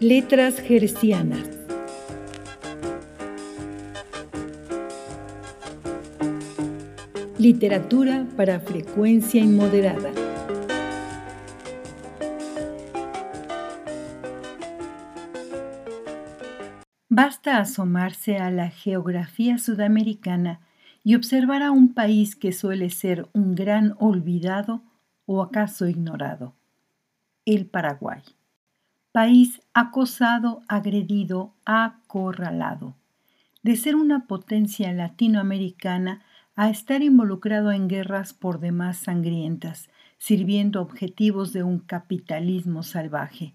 Letras Gercianas. Literatura para frecuencia inmoderada. Basta asomarse a la geografía sudamericana y observar a un país que suele ser un gran olvidado o acaso ignorado, el Paraguay país acosado, agredido, acorralado. De ser una potencia latinoamericana a estar involucrado en guerras por demás sangrientas, sirviendo objetivos de un capitalismo salvaje.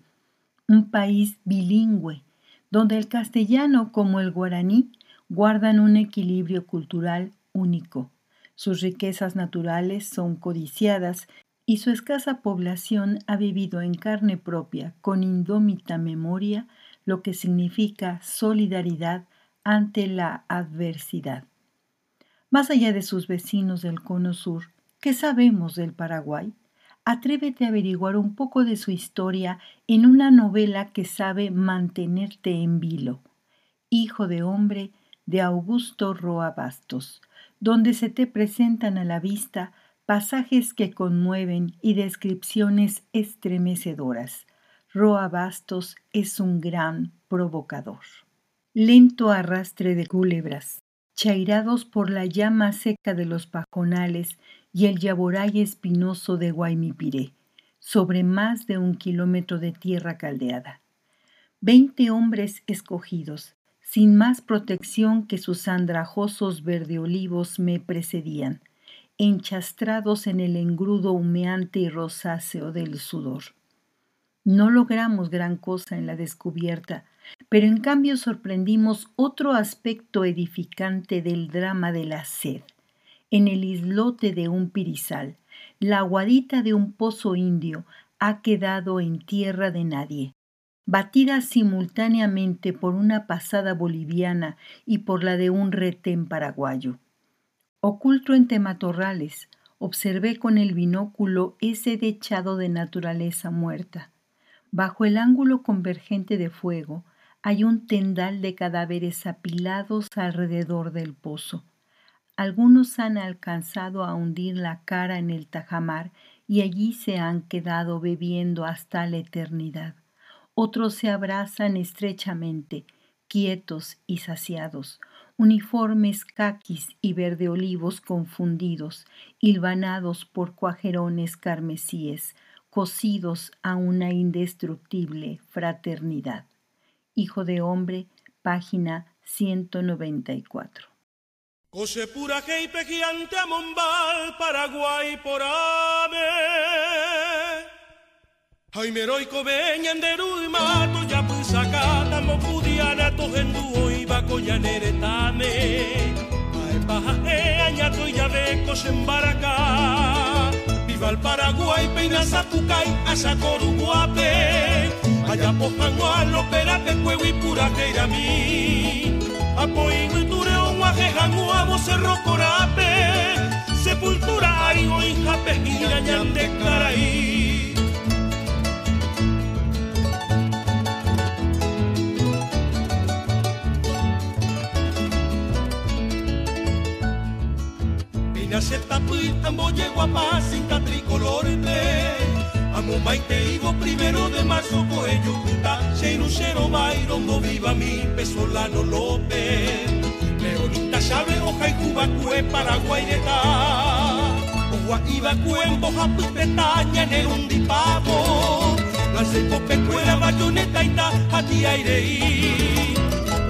Un país bilingüe, donde el castellano como el guaraní guardan un equilibrio cultural único. Sus riquezas naturales son codiciadas y su escasa población ha vivido en carne propia, con indómita memoria, lo que significa solidaridad ante la adversidad. Más allá de sus vecinos del Cono Sur, ¿qué sabemos del Paraguay? Atrévete a averiguar un poco de su historia en una novela que sabe mantenerte en vilo. Hijo de hombre de Augusto Roa Bastos, donde se te presentan a la vista pasajes que conmueven y descripciones estremecedoras. Roa Bastos es un gran provocador. Lento arrastre de culebras, chairados por la llama seca de los pajonales y el yaboray espinoso de Guaymipiré, sobre más de un kilómetro de tierra caldeada. Veinte hombres escogidos, sin más protección que sus andrajosos verdeolivos me precedían enchastrados en el engrudo humeante y rosáceo del sudor. No logramos gran cosa en la descubierta, pero en cambio sorprendimos otro aspecto edificante del drama de la sed. En el islote de un pirizal, la aguadita de un pozo indio ha quedado en tierra de nadie, batida simultáneamente por una pasada boliviana y por la de un retén paraguayo. Oculto entre matorrales, observé con el binóculo ese dechado de naturaleza muerta. Bajo el ángulo convergente de fuego hay un tendal de cadáveres apilados alrededor del pozo. Algunos han alcanzado a hundir la cara en el tajamar y allí se han quedado bebiendo hasta la eternidad. Otros se abrazan estrechamente, quietos y saciados, uniformes caquis y verde olivos confundidos, hilvanados por cuajerones carmesíes, cosidos a una indestructible fraternidad. Hijo de hombre, página 194. Cose pura geipe gigante a Mombal, Paraguay por ave. Jaime heroico veñan de mato ya pues sacata mo pudiana to genduo koyanere tame Ae pajaje añato y yabeco sembaracá Viva el Paraguay, peina Zapucay, Asacoru guape. Allá pojanguá, lopera, cuevo y pura que mí. Apoyo y tureo, guajejanguá, cerro corape. Sepultura, arigo, jape, y de se tapuil, ambo llegó a paz, cinta tricolor Amo maite ivo primero de marzo coello cero no viva mi pesolano López. Leonita chave, hoja y cuba cue Paraguay neta. Oja iba cuen, boja pues Bretaña, en un dipavo. La seco pecuera, bayoneta y ta, a ti aire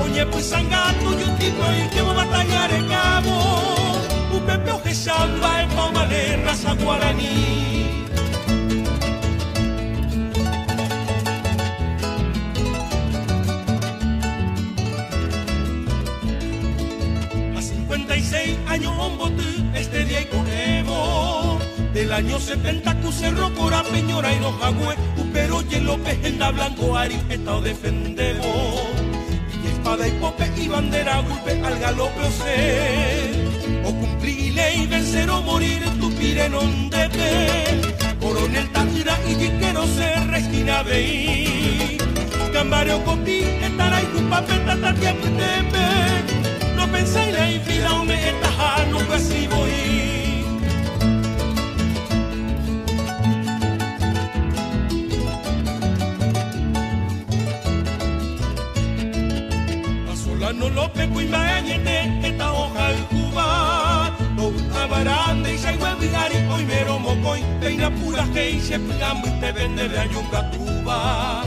Oye pues sangato, yo tipo y que va a batallar en cabo upepeo samba e de raza guaraní. A 56 años bote este día y conemo. Del año 70 Cucerro, Cora, Peñora y Rojagüe, Upero y López, Enda Blanco, Ari, Estado defendemos. Y espada y pope y bandera, golpe al galope o o ley, vencer o morir, estupir en ondete. Coronel Tandira y no se resquina veí. Gambario copi, etarai cupapeta tatia puteme. No pensei na vida o me etaha no casi voy. Solano Lope mocoy, peina pura y te vende de ayunga Cuba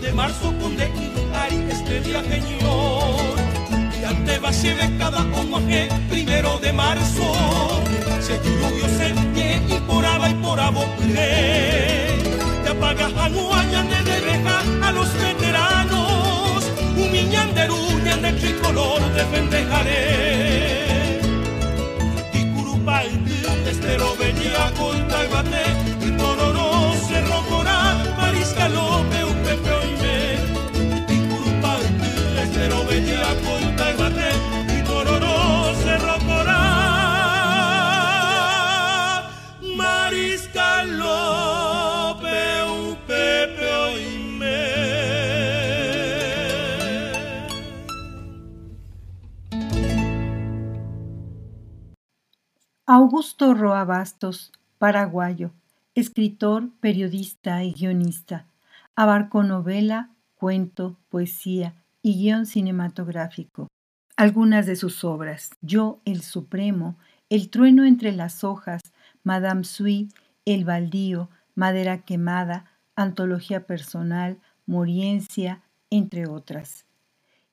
de marzo con de Ari este día señor. Y ante va de cada homoje primero de marzo. Se lluvio se y por aba y por abo te apagas a de deja Augusto Roa Bastos, paraguayo, escritor, periodista y guionista. Abarcó novela, cuento, poesía y guion cinematográfico. Algunas de sus obras, Yo el Supremo, El trueno entre las hojas, Madame Sui, El baldío, Madera quemada, Antología personal, Moriencia, entre otras.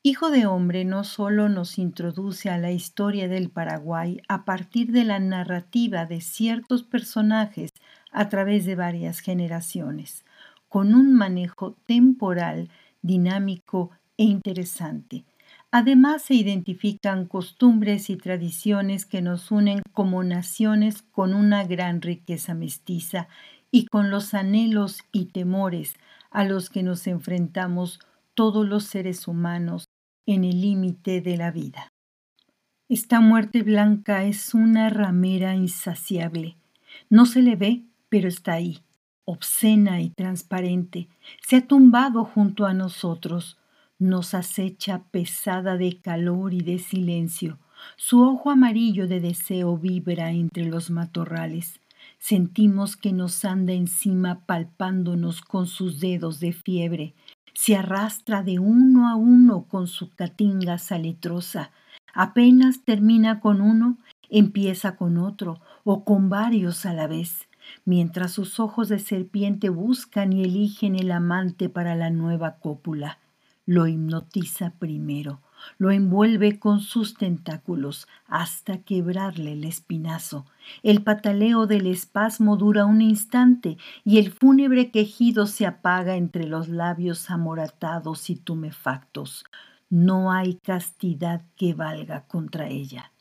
Hijo de hombre no solo nos introduce a la historia del Paraguay a partir de la narrativa de ciertos personajes a través de varias generaciones, con un manejo temporal, dinámico e interesante. Además se identifican costumbres y tradiciones que nos unen como naciones con una gran riqueza mestiza y con los anhelos y temores a los que nos enfrentamos todos los seres humanos en el límite de la vida. Esta muerte blanca es una ramera insaciable. No se le ve, pero está ahí, obscena y transparente. Se ha tumbado junto a nosotros. Nos acecha pesada de calor y de silencio. Su ojo amarillo de deseo vibra entre los matorrales. Sentimos que nos anda encima palpándonos con sus dedos de fiebre se arrastra de uno a uno con su catinga saletrosa. Apenas termina con uno, empieza con otro o con varios a la vez, mientras sus ojos de serpiente buscan y eligen el amante para la nueva cópula. Lo hipnotiza primero, lo envuelve con sus tentáculos hasta quebrarle el espinazo. El pataleo del espasmo dura un instante y el fúnebre quejido se apaga entre los labios amoratados y tumefactos. No hay castidad que valga contra ella.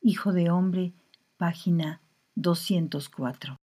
Hijo de hombre, página 204.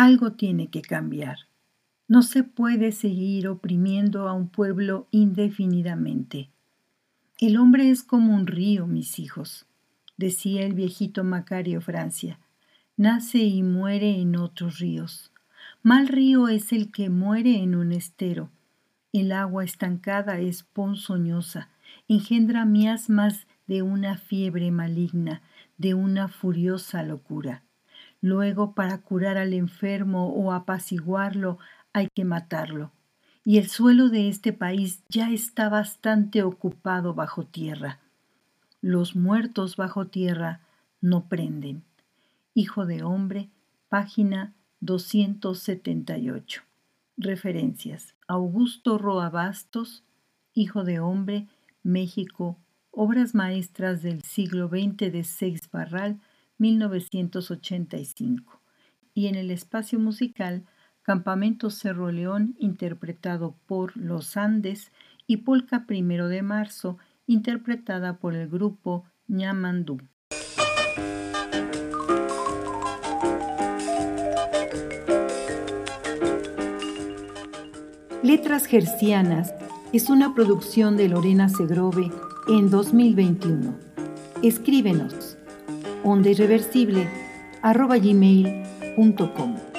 Algo tiene que cambiar. No se puede seguir oprimiendo a un pueblo indefinidamente. El hombre es como un río, mis hijos, decía el viejito Macario Francia. Nace y muere en otros ríos. Mal río es el que muere en un estero. El agua estancada es ponzoñosa, engendra miasmas de una fiebre maligna, de una furiosa locura. Luego, para curar al enfermo o apaciguarlo, hay que matarlo. Y el suelo de este país ya está bastante ocupado bajo tierra. Los muertos bajo tierra no prenden. Hijo de hombre, página 278. Referencias. Augusto Roa Bastos, Hijo de hombre, México, Obras maestras del siglo XX de Seix Barral, 1985. Y en el espacio musical, Campamento Cerro León, interpretado por Los Andes, y Polka Primero de Marzo, interpretada por el grupo Ñamandú. Letras Gercianas es una producción de Lorena Segrove en 2021. Escríbenos onda irreversible arroba gmail.com.